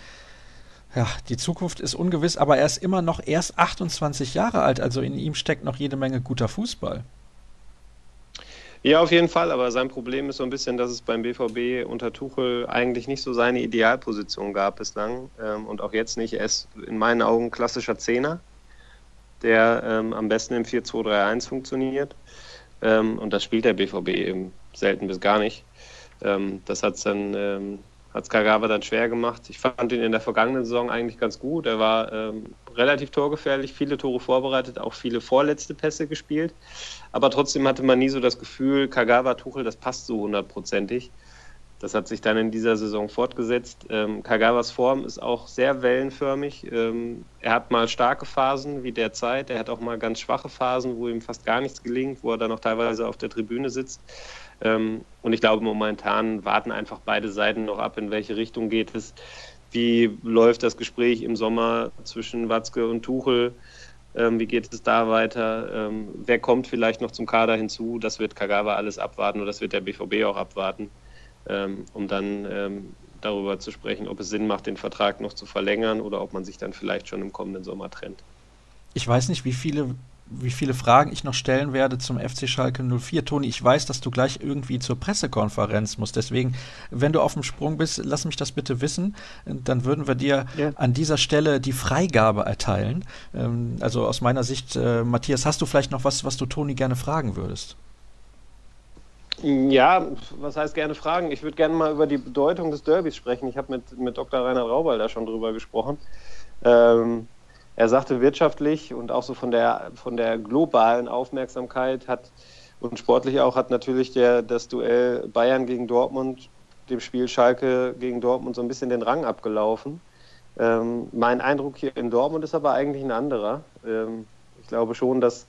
Ja, die Zukunft ist ungewiss, aber er ist immer noch erst 28 Jahre alt, also in ihm steckt noch jede Menge guter Fußball. Ja, auf jeden Fall, aber sein Problem ist so ein bisschen, dass es beim BVB unter Tuchel eigentlich nicht so seine Idealposition gab bislang ähm, und auch jetzt nicht. Er ist in meinen Augen klassischer Zehner, der ähm, am besten im 4-2-3-1 funktioniert ähm, und das spielt der BVB eben selten bis gar nicht. Ähm, das hat es dann hat Kagawa dann schwer gemacht. Ich fand ihn in der vergangenen Saison eigentlich ganz gut. Er war ähm, relativ torgefährlich, viele Tore vorbereitet, auch viele vorletzte Pässe gespielt. Aber trotzdem hatte man nie so das Gefühl, Kagawa, Tuchel, das passt so hundertprozentig. Das hat sich dann in dieser Saison fortgesetzt. Ähm, Kagawas Form ist auch sehr wellenförmig. Ähm, er hat mal starke Phasen wie derzeit. Er hat auch mal ganz schwache Phasen, wo ihm fast gar nichts gelingt, wo er dann auch teilweise auf der Tribüne sitzt. Ähm, und ich glaube, momentan warten einfach beide Seiten noch ab, in welche Richtung geht es. Wie läuft das Gespräch im Sommer zwischen Watzke und Tuchel? Ähm, wie geht es da weiter? Ähm, wer kommt vielleicht noch zum Kader hinzu? Das wird Kagawa alles abwarten oder das wird der BVB auch abwarten ähm, um dann ähm, darüber zu sprechen, ob es Sinn macht, den Vertrag noch zu verlängern oder ob man sich dann vielleicht schon im kommenden Sommer trennt. Ich weiß nicht, wie viele, wie viele Fragen ich noch stellen werde zum FC Schalke 04. Toni, ich weiß, dass du gleich irgendwie zur Pressekonferenz musst. Deswegen, wenn du auf dem Sprung bist, lass mich das bitte wissen. Dann würden wir dir ja. an dieser Stelle die Freigabe erteilen. Ähm, also aus meiner Sicht, äh, Matthias, hast du vielleicht noch was, was du Toni gerne fragen würdest? Ja, was heißt gerne fragen? Ich würde gerne mal über die Bedeutung des Derbys sprechen. Ich habe mit, mit Dr. Reinhard Raubal da schon drüber gesprochen. Ähm, er sagte wirtschaftlich und auch so von der, von der globalen Aufmerksamkeit hat und sportlich auch hat natürlich der, das Duell Bayern gegen Dortmund, dem Spiel Schalke gegen Dortmund so ein bisschen den Rang abgelaufen. Ähm, mein Eindruck hier in Dortmund ist aber eigentlich ein anderer. Ähm, ich glaube schon, dass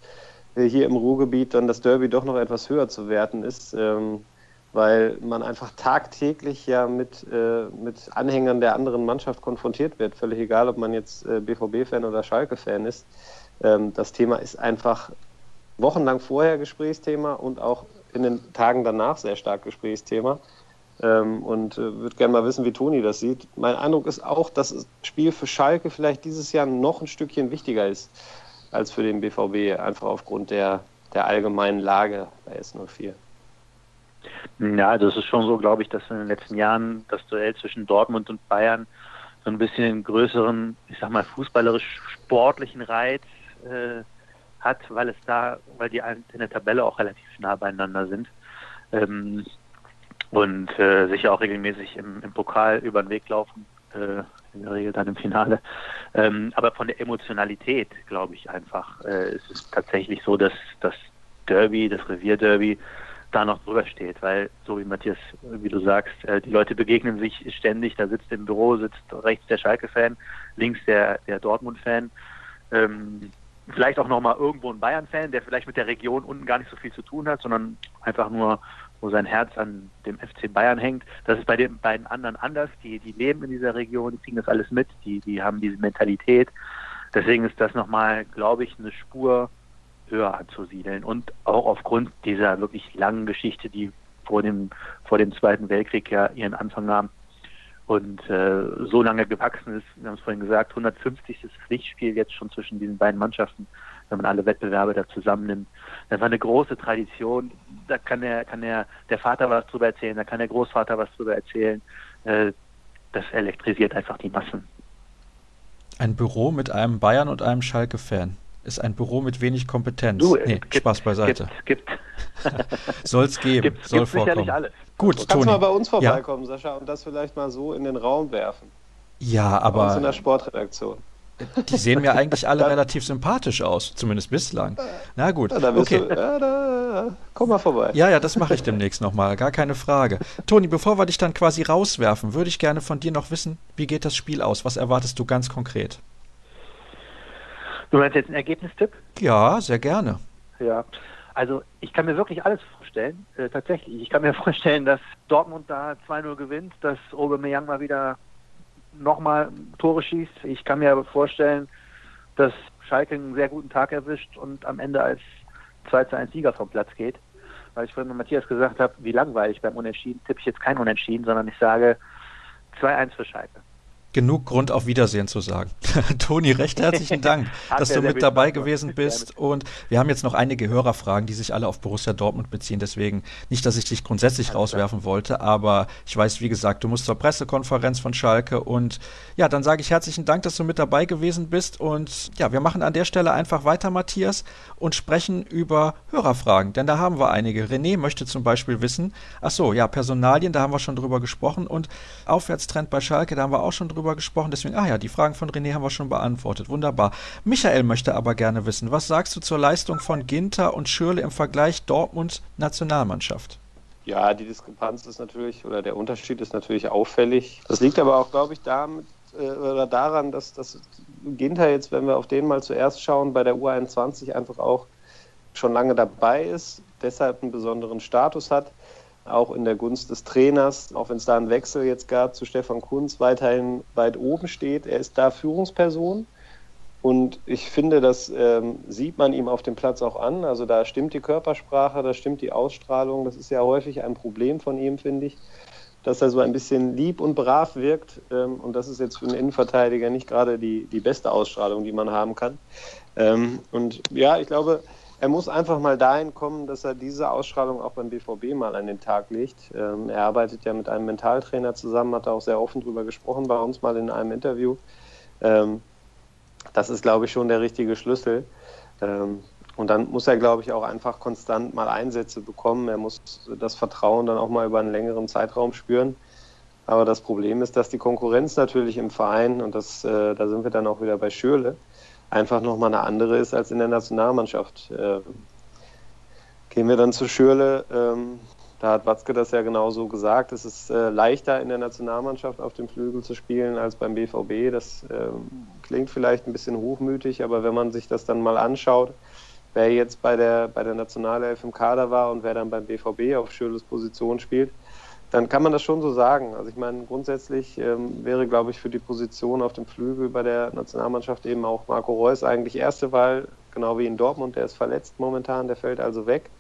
hier im Ruhrgebiet dann das Derby doch noch etwas höher zu werten ist, ähm, weil man einfach tagtäglich ja mit, äh, mit Anhängern der anderen Mannschaft konfrontiert wird. Völlig egal, ob man jetzt äh, BVB-Fan oder Schalke-Fan ist. Ähm, das Thema ist einfach wochenlang vorher Gesprächsthema und auch in den Tagen danach sehr stark Gesprächsthema. Ähm, und äh, würde gerne mal wissen, wie Toni das sieht. Mein Eindruck ist auch, dass das Spiel für Schalke vielleicht dieses Jahr noch ein Stückchen wichtiger ist als für den BVB, einfach aufgrund der, der allgemeinen Lage bei S04. Ja, es ist schon so, glaube ich, dass in den letzten Jahren das Duell zwischen Dortmund und Bayern so ein bisschen einen größeren, ich sag mal, fußballerisch-sportlichen Reiz äh, hat, weil es da, weil die in der Tabelle auch relativ nah beieinander sind. Ähm, und äh, sicher auch regelmäßig im, im, Pokal über den Weg laufen, äh, in der Regel dann im Finale. Ähm, aber von der Emotionalität, glaube ich einfach, äh, ist es tatsächlich so, dass das Derby, das Revierderby, da noch drüber steht, weil so wie Matthias, wie du sagst, äh, die Leute begegnen sich ständig, da sitzt im Büro, sitzt rechts der Schalke-Fan, links der, der Dortmund-Fan. Ähm, vielleicht auch nochmal irgendwo ein Bayern-Fan, der vielleicht mit der Region unten gar nicht so viel zu tun hat, sondern einfach nur, wo sein Herz an dem FC Bayern hängt. Das ist bei den beiden anderen anders. Die, die leben in dieser Region, die kriegen das alles mit, die, die haben diese Mentalität. Deswegen ist das nochmal, glaube ich, eine Spur höher anzusiedeln. Und auch aufgrund dieser wirklich langen Geschichte, die vor dem, vor dem Zweiten Weltkrieg ja ihren Anfang nahm und äh, so lange gewachsen ist, wir haben es vorhin gesagt, 150. Pflichtspiel jetzt schon zwischen diesen beiden Mannschaften, wenn man alle Wettbewerbe da zusammennimmt. Das war eine große Tradition. Da kann der, kann der, der Vater was drüber erzählen, da kann der Großvater was drüber erzählen. Äh, das elektrisiert einfach die Massen. Ein Büro mit einem Bayern und einem Schalke-Fan ist ein Büro mit wenig Kompetenz. Du, nee, gibt, Spaß beiseite. Gibt, Soll es geben, gibt, soll vorkommen. Alles. Gut, du kannst Toni. mal bei uns vorbeikommen, ja. Sascha, und das vielleicht mal so in den Raum werfen. Ja, aber. Bei uns in der Sportredaktion. Die sehen mir eigentlich alle relativ sympathisch aus, zumindest bislang. Na gut. Ja, okay. Du, ja, da, komm mal vorbei. Ja, ja, das mache ich demnächst nochmal, gar keine Frage. Toni, bevor wir dich dann quasi rauswerfen, würde ich gerne von dir noch wissen, wie geht das Spiel aus? Was erwartest du ganz konkret? Du meinst jetzt einen Ergebnistipp? Ja, sehr gerne. Ja, also ich kann mir wirklich alles vorstellen, äh, tatsächlich. Ich kann mir vorstellen, dass Dortmund da 2-0 gewinnt, dass Aubameyang mal wieder nochmal Tore schießt. Ich kann mir vorstellen, dass Schalke einen sehr guten Tag erwischt und am Ende als 2 1 Sieger vom Platz geht. Weil ich vorhin mit Matthias gesagt habe, wie langweilig beim Unentschieden, tippe ich jetzt kein Unentschieden, sondern ich sage 2-1 für Schalke genug Grund auf Wiedersehen zu sagen. Toni, recht herzlichen Dank, dass du mit dabei gewesen bist. Und wir haben jetzt noch einige Hörerfragen, die sich alle auf Borussia Dortmund beziehen. Deswegen nicht, dass ich dich grundsätzlich rauswerfen wollte, aber ich weiß, wie gesagt, du musst zur Pressekonferenz von Schalke. Und ja, dann sage ich herzlichen Dank, dass du mit dabei gewesen bist. Und ja, wir machen an der Stelle einfach weiter, Matthias, und sprechen über Hörerfragen. Denn da haben wir einige. René möchte zum Beispiel wissen, ach so, ja, Personalien, da haben wir schon drüber gesprochen. Und Aufwärtstrend bei Schalke, da haben wir auch schon drüber drüber gesprochen. Deswegen, ah ja, die Fragen von René haben wir schon beantwortet. Wunderbar. Michael möchte aber gerne wissen, was sagst du zur Leistung von Ginter und Schürle im Vergleich Dortmund-Nationalmannschaft? Ja, die Diskrepanz ist natürlich, oder der Unterschied ist natürlich auffällig. Das liegt aber auch, glaube ich, damit, äh, oder daran, dass, dass Ginter jetzt, wenn wir auf den mal zuerst schauen, bei der U21 einfach auch schon lange dabei ist, deshalb einen besonderen Status hat auch in der Gunst des Trainers, auch wenn es da einen Wechsel jetzt gab zu Stefan Kunz, weiterhin weit oben steht. Er ist da Führungsperson und ich finde, das ähm, sieht man ihm auf dem Platz auch an. Also da stimmt die Körpersprache, da stimmt die Ausstrahlung. Das ist ja häufig ein Problem von ihm, finde ich, dass er so ein bisschen lieb und brav wirkt. Ähm, und das ist jetzt für einen Innenverteidiger nicht gerade die, die beste Ausstrahlung, die man haben kann. Ähm, und ja, ich glaube, er muss einfach mal dahin kommen, dass er diese Ausstrahlung auch beim BVB mal an den Tag legt. Ähm, er arbeitet ja mit einem Mentaltrainer zusammen, hat auch sehr offen darüber gesprochen bei uns mal in einem Interview. Ähm, das ist, glaube ich, schon der richtige Schlüssel. Ähm, und dann muss er, glaube ich, auch einfach konstant mal Einsätze bekommen. Er muss das Vertrauen dann auch mal über einen längeren Zeitraum spüren. Aber das Problem ist, dass die Konkurrenz natürlich im Verein, und das, äh, da sind wir dann auch wieder bei Schürle, einfach nochmal eine andere ist als in der Nationalmannschaft. Äh, gehen wir dann zu Schürle. Ähm, Da hat Watzke das ja genauso gesagt. Es ist äh, leichter in der Nationalmannschaft auf dem Flügel zu spielen als beim BVB. Das ähm, klingt vielleicht ein bisschen hochmütig, aber wenn man sich das dann mal anschaut, wer jetzt bei der, bei der Nationalelf im Kader war und wer dann beim BVB auf Schöles Position spielt, dann kann man das schon so sagen. Also ich meine, grundsätzlich ähm, wäre, glaube ich, für die Position auf dem Flügel bei der Nationalmannschaft eben auch Marco Reus eigentlich erste Wahl, genau wie in Dortmund, der ist verletzt momentan, der fällt also weg.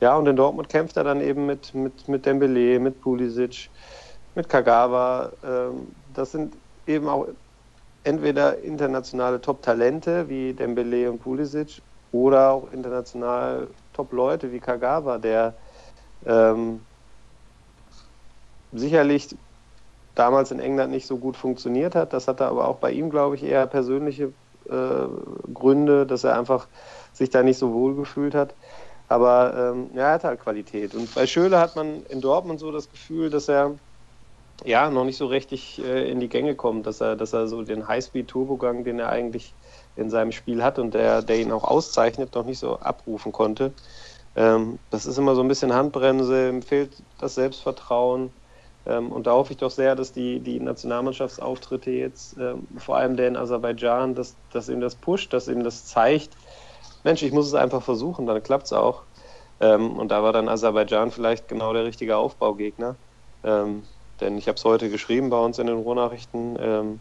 Ja, und in Dortmund kämpft er dann eben mit, mit, mit Dembele, mit Pulisic, mit Kagawa. Ähm, das sind eben auch entweder internationale Top-Talente wie Dembele und Pulisic oder auch international Top-Leute wie Kagawa, der ähm, sicherlich damals in England nicht so gut funktioniert hat. Das hatte aber auch bei ihm, glaube ich, eher persönliche äh, Gründe, dass er einfach sich da nicht so wohl gefühlt hat. Aber ähm, ja, er hat halt Qualität. Und bei Schöle hat man in Dortmund so das Gefühl, dass er ja noch nicht so richtig äh, in die Gänge kommt, dass er, dass er so den Highspeed-Turbogang, den er eigentlich in seinem Spiel hat und der, der ihn auch auszeichnet, noch nicht so abrufen konnte. Ähm, das ist immer so ein bisschen Handbremse, ihm fehlt das Selbstvertrauen. Ähm, und da hoffe ich doch sehr, dass die, die Nationalmannschaftsauftritte jetzt, ähm, vor allem der in Aserbaidschan, dass, dass ihm das pusht, dass ihm das zeigt, Mensch, ich muss es einfach versuchen, dann klappt es auch. Ähm, und da war dann Aserbaidschan vielleicht genau der richtige Aufbaugegner. Denn ich habe es heute geschrieben bei uns in den Ruhrnachrichten. Ähm,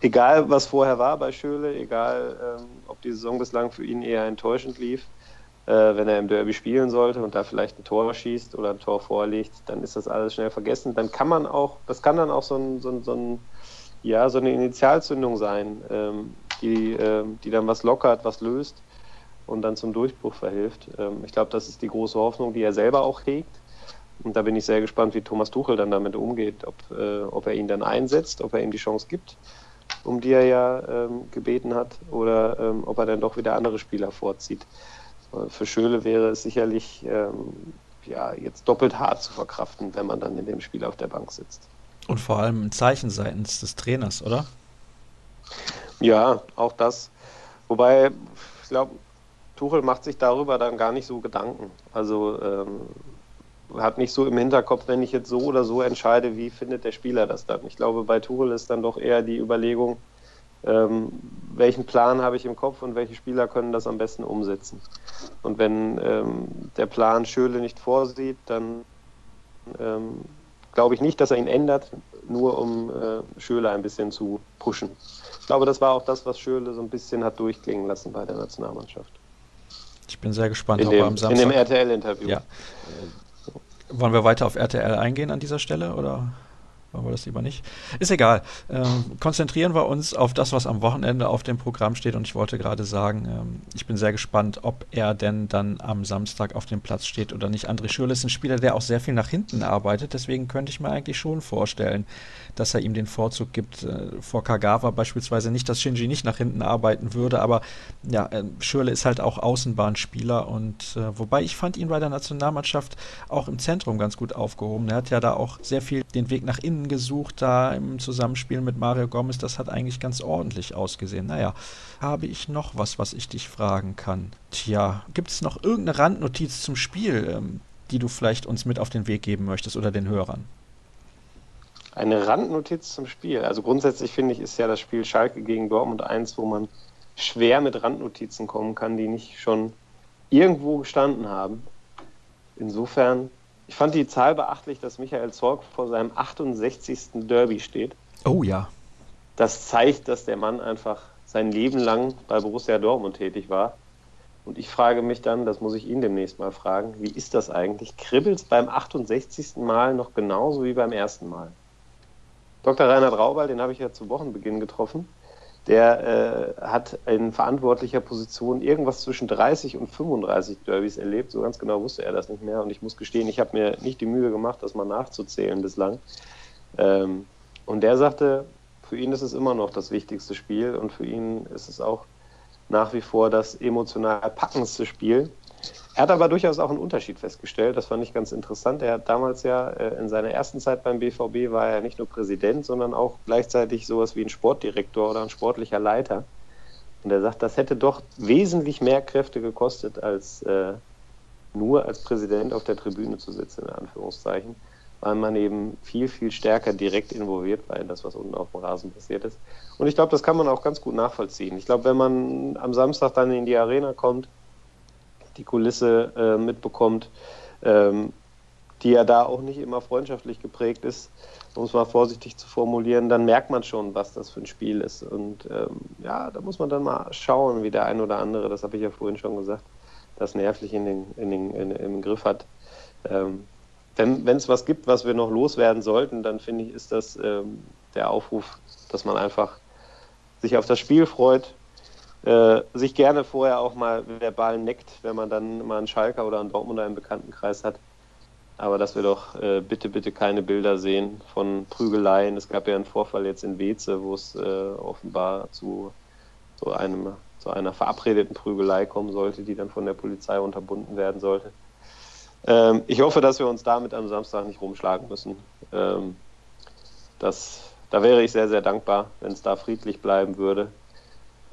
egal, was vorher war bei Schöle, egal, ähm, ob die Saison bislang für ihn eher enttäuschend lief, wenn er im Derby spielen sollte und da vielleicht ein Tor schießt oder ein Tor vorlegt, dann ist das alles schnell vergessen. Dann kann man auch, das kann dann auch so, ein, so, ein, so, ein, ja, so eine Initialzündung sein, ähm, die, ähm, die dann was lockert, was löst und dann zum Durchbruch verhilft. Ähm, ich glaube, das ist die große Hoffnung, die er selber auch hegt. Und da bin ich sehr gespannt, wie Thomas Tuchel dann damit umgeht, ob, äh, ob er ihn dann einsetzt, ob er ihm die Chance gibt, um die er ja ähm, gebeten hat, oder ähm, ob er dann doch wieder andere Spieler vorzieht. Für Schöle wäre es sicherlich ähm, ja, jetzt doppelt hart zu verkraften, wenn man dann in dem Spiel auf der Bank sitzt. Und vor allem ein Zeichen seitens des Trainers, oder? Ja, auch das. Wobei, ich glaube, Tuchel macht sich darüber dann gar nicht so Gedanken. Also ähm, hat nicht so im Hinterkopf, wenn ich jetzt so oder so entscheide, wie findet der Spieler das dann. Ich glaube, bei Tuchel ist dann doch eher die Überlegung, ähm, welchen Plan habe ich im Kopf und welche Spieler können das am besten umsetzen. Und wenn ähm, der Plan Schöle nicht vorsieht, dann ähm, glaube ich nicht, dass er ihn ändert, nur um äh, Schöle ein bisschen zu pushen. Ich glaube, das war auch das, was Schöle so ein bisschen hat durchklingen lassen bei der Nationalmannschaft. Ich bin sehr gespannt, in dem, In dem RTL-Interview. Ja. Wollen wir weiter auf RTL eingehen an dieser Stelle oder? Wollen wir das lieber nicht? Ist egal. Ähm, konzentrieren wir uns auf das, was am Wochenende auf dem Programm steht. Und ich wollte gerade sagen, ähm, ich bin sehr gespannt, ob er denn dann am Samstag auf dem Platz steht oder nicht. André Schürrle ist ein Spieler, der auch sehr viel nach hinten arbeitet. Deswegen könnte ich mir eigentlich schon vorstellen, dass er ihm den Vorzug gibt äh, vor Kagawa beispielsweise. Nicht, dass Shinji nicht nach hinten arbeiten würde, aber ja, äh, Schürrle ist halt auch Außenbahnspieler. Und äh, wobei ich fand ihn bei der Nationalmannschaft auch im Zentrum ganz gut aufgehoben. Er hat ja da auch sehr viel den Weg nach innen gesucht, da im Zusammenspiel mit Mario Gomez. Das hat eigentlich ganz ordentlich ausgesehen. Naja, habe ich noch was, was ich dich fragen kann? Tja, gibt es noch irgendeine Randnotiz zum Spiel, ähm, die du vielleicht uns mit auf den Weg geben möchtest oder den Hörern? Eine Randnotiz zum Spiel. Also grundsätzlich finde ich, ist ja das Spiel Schalke gegen Dortmund eins, wo man schwer mit Randnotizen kommen kann, die nicht schon irgendwo gestanden haben. Insofern ich fand die Zahl beachtlich, dass Michael Zorg vor seinem 68. Derby steht. Oh ja. Das zeigt, dass der Mann einfach sein Leben lang bei Borussia Dortmund tätig war. Und ich frage mich dann, das muss ich ihn demnächst mal fragen, wie ist das eigentlich? Kribbelt es beim 68. Mal noch genauso wie beim ersten Mal? Dr. Reinhard Raubal, den habe ich ja zu Wochenbeginn getroffen der äh, hat in verantwortlicher Position irgendwas zwischen 30 und 35 Derbys erlebt. So ganz genau wusste er das nicht mehr. Und ich muss gestehen, ich habe mir nicht die Mühe gemacht, das mal nachzuzählen bislang. Ähm, und der sagte, für ihn ist es immer noch das wichtigste Spiel und für ihn ist es auch nach wie vor das emotional packendste Spiel. Er hat aber durchaus auch einen Unterschied festgestellt. Das fand ich ganz interessant. Er hat damals ja äh, in seiner ersten Zeit beim BVB war er nicht nur Präsident, sondern auch gleichzeitig sowas wie ein Sportdirektor oder ein sportlicher Leiter. Und er sagt, das hätte doch wesentlich mehr Kräfte gekostet als, äh, nur als Präsident auf der Tribüne zu sitzen, in Anführungszeichen, weil man eben viel, viel stärker direkt involviert war in das, was unten auf dem Rasen passiert ist. Und ich glaube, das kann man auch ganz gut nachvollziehen. Ich glaube, wenn man am Samstag dann in die Arena kommt, die Kulisse äh, mitbekommt, ähm, die ja da auch nicht immer freundschaftlich geprägt ist, um es mal vorsichtig zu formulieren, dann merkt man schon, was das für ein Spiel ist. Und ähm, ja, da muss man dann mal schauen, wie der ein oder andere, das habe ich ja vorhin schon gesagt, das nervlich in den, in den, in, im Griff hat. Ähm, wenn es was gibt, was wir noch loswerden sollten, dann finde ich, ist das ähm, der Aufruf, dass man einfach sich auf das Spiel freut, äh, sich gerne vorher auch mal verbal neckt, wenn man dann mal einen Schalker oder einen Dortmunder im Bekanntenkreis hat aber dass wir doch äh, bitte, bitte keine Bilder sehen von Prügeleien. Es gab ja einen Vorfall jetzt in Weze, wo es äh, offenbar zu, zu, einem, zu einer verabredeten Prügelei kommen sollte, die dann von der Polizei unterbunden werden sollte. Ähm, ich hoffe, dass wir uns damit am Samstag nicht rumschlagen müssen. Ähm, das, da wäre ich sehr, sehr dankbar, wenn es da friedlich bleiben würde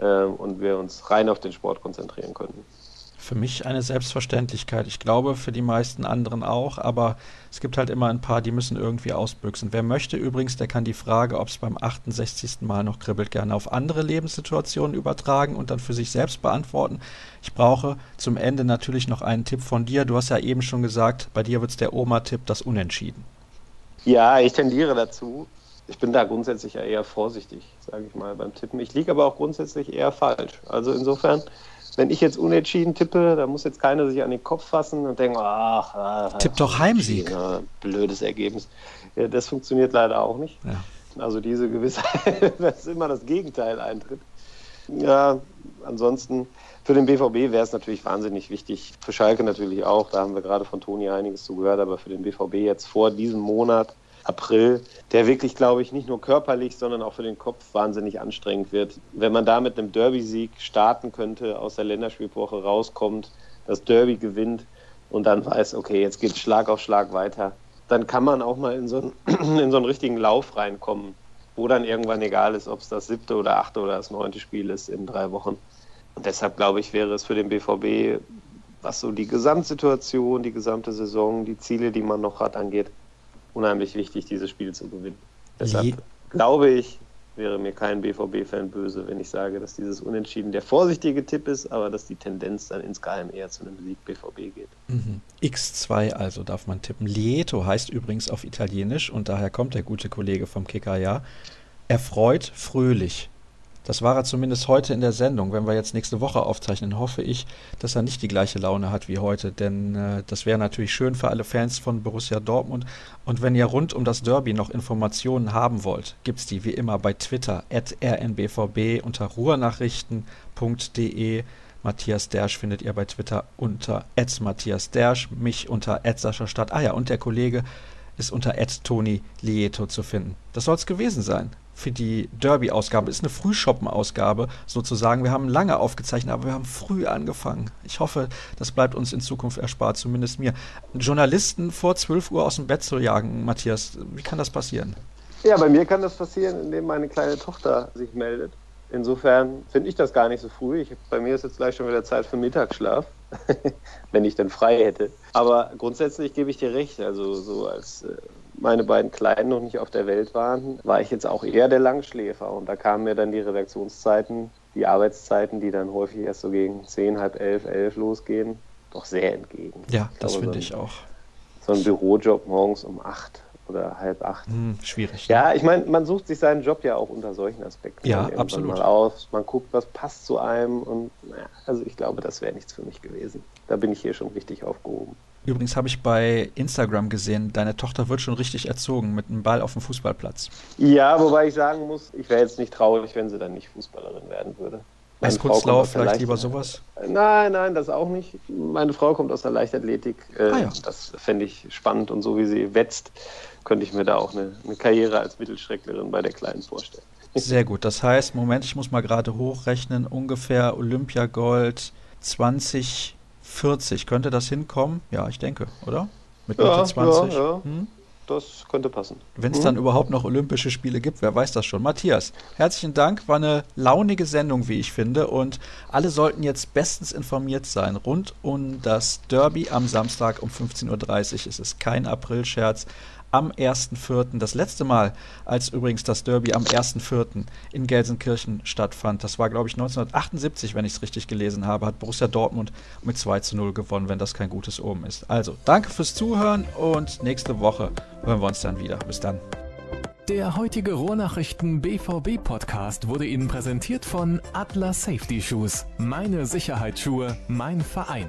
und wir uns rein auf den Sport konzentrieren könnten für mich eine Selbstverständlichkeit. Ich glaube, für die meisten anderen auch, aber es gibt halt immer ein paar, die müssen irgendwie ausbüchsen. Wer möchte übrigens, der kann die Frage, ob es beim 68. Mal noch kribbelt, gerne auf andere Lebenssituationen übertragen und dann für sich selbst beantworten. Ich brauche zum Ende natürlich noch einen Tipp von dir. Du hast ja eben schon gesagt, bei dir wird es der Oma-Tipp, das Unentschieden. Ja, ich tendiere dazu. Ich bin da grundsätzlich ja eher vorsichtig, sage ich mal, beim Tippen. Ich liege aber auch grundsätzlich eher falsch. Also insofern wenn ich jetzt unentschieden tippe, da muss jetzt keiner sich an den Kopf fassen und denken, ach, ah, tipp doch Heimsieg. Ja, blödes Ergebnis. Ja, das funktioniert leider auch nicht. Ja. Also diese Gewissheit, dass immer das Gegenteil eintritt. Ja, ansonsten für den BVB wäre es natürlich wahnsinnig wichtig, für Schalke natürlich auch, da haben wir gerade von Toni einiges zugehört, aber für den BVB jetzt vor diesem Monat April, der wirklich, glaube ich, nicht nur körperlich, sondern auch für den Kopf wahnsinnig anstrengend wird. Wenn man da mit einem Derby-Sieg starten könnte, aus der Länderspielwoche rauskommt, das Derby gewinnt und dann weiß, okay, jetzt geht Schlag auf Schlag weiter, dann kann man auch mal in so einen, in so einen richtigen Lauf reinkommen, wo dann irgendwann egal ist, ob es das siebte oder achte oder das neunte Spiel ist in drei Wochen. Und deshalb glaube ich, wäre es für den BVB, was so die Gesamtsituation, die gesamte Saison, die Ziele, die man noch hat, angeht, unheimlich wichtig, dieses Spiel zu gewinnen. Deshalb Je glaube ich, wäre mir kein BVB-Fan böse, wenn ich sage, dass dieses Unentschieden der vorsichtige Tipp ist, aber dass die Tendenz dann insgeheim eher zu einem Sieg BVB geht. Mhm. X2 also darf man tippen. Lieto heißt übrigens auf Italienisch und daher kommt der gute Kollege vom Kicker ja. Erfreut, fröhlich. Das war er zumindest heute in der Sendung. Wenn wir jetzt nächste Woche aufzeichnen, hoffe ich, dass er nicht die gleiche Laune hat wie heute, denn äh, das wäre natürlich schön für alle Fans von Borussia Dortmund. Und wenn ihr rund um das Derby noch Informationen haben wollt, gibt es die wie immer bei Twitter at rnbvb unter ruhrnachrichten.de. Matthias Dersch findet ihr bei Twitter unter Matthias Dersch, mich unter Sascha Stadt. Ah ja, und der Kollege ist unter Toni Lieto zu finden. Das soll es gewesen sein für die Derby-Ausgabe. Ist eine Frühschoppen-Ausgabe sozusagen. Wir haben lange aufgezeichnet, aber wir haben früh angefangen. Ich hoffe, das bleibt uns in Zukunft erspart, zumindest mir. Journalisten vor 12 Uhr aus dem Bett zu jagen, Matthias, wie kann das passieren? Ja, bei mir kann das passieren, indem meine kleine Tochter sich meldet. Insofern finde ich das gar nicht so früh. Ich, bei mir ist jetzt gleich schon wieder Zeit für Mittagsschlaf, wenn ich dann frei hätte. Aber grundsätzlich gebe ich dir recht. Also so als äh, meine beiden Kleinen noch nicht auf der Welt waren, war ich jetzt auch eher der Langschläfer. Und da kamen mir dann die Redaktionszeiten, die Arbeitszeiten, die dann häufig erst so gegen zehn, halb elf, elf losgehen, doch sehr entgegen. Ja, das finde so ich auch. So ein Bürojob morgens um acht oder halb acht. Hm, schwierig. Ja, ich meine, man sucht sich seinen Job ja auch unter solchen Aspekten. Ja, absolut. Mal aus, man guckt, was passt zu einem und naja, also ich glaube, das wäre nichts für mich gewesen. Da bin ich hier schon richtig aufgehoben. Übrigens habe ich bei Instagram gesehen, deine Tochter wird schon richtig erzogen mit einem Ball auf dem Fußballplatz. Ja, wobei ich sagen muss, ich wäre jetzt nicht traurig, wenn sie dann nicht Fußballerin werden würde. Eiskunstlauf, vielleicht lieber sowas? Nein, nein, das auch nicht. Meine Frau kommt aus der Leichtathletik. Äh, ah, ja. Das fände ich spannend und so wie sie wetzt, könnte ich mir da auch eine, eine Karriere als Mittelstrecklerin bei der Kleinen vorstellen. Sehr gut. Das heißt, Moment, ich muss mal gerade hochrechnen, ungefähr Olympiagold 20 40. Könnte das hinkommen? Ja, ich denke, oder? Mit Mitte ja, 20? Ja, ja. Hm? das könnte passen. Wenn es mhm. dann überhaupt noch Olympische Spiele gibt, wer weiß das schon. Matthias, herzlichen Dank. War eine launige Sendung, wie ich finde. Und alle sollten jetzt bestens informiert sein rund um das Derby am Samstag um 15.30 Uhr. Es ist kein Aprilscherz am 1.4. Das letzte Mal, als übrigens das Derby am 1.4. in Gelsenkirchen stattfand, das war, glaube ich, 1978, wenn ich es richtig gelesen habe, hat Borussia Dortmund mit 2 zu 0 gewonnen, wenn das kein gutes Omen ist. Also, danke fürs Zuhören und nächste Woche hören wir uns dann wieder. Bis dann. Der heutige Rohrnachrichten BVB Podcast wurde Ihnen präsentiert von Atlas Safety Shoes. Meine Sicherheitsschuhe, mein Verein.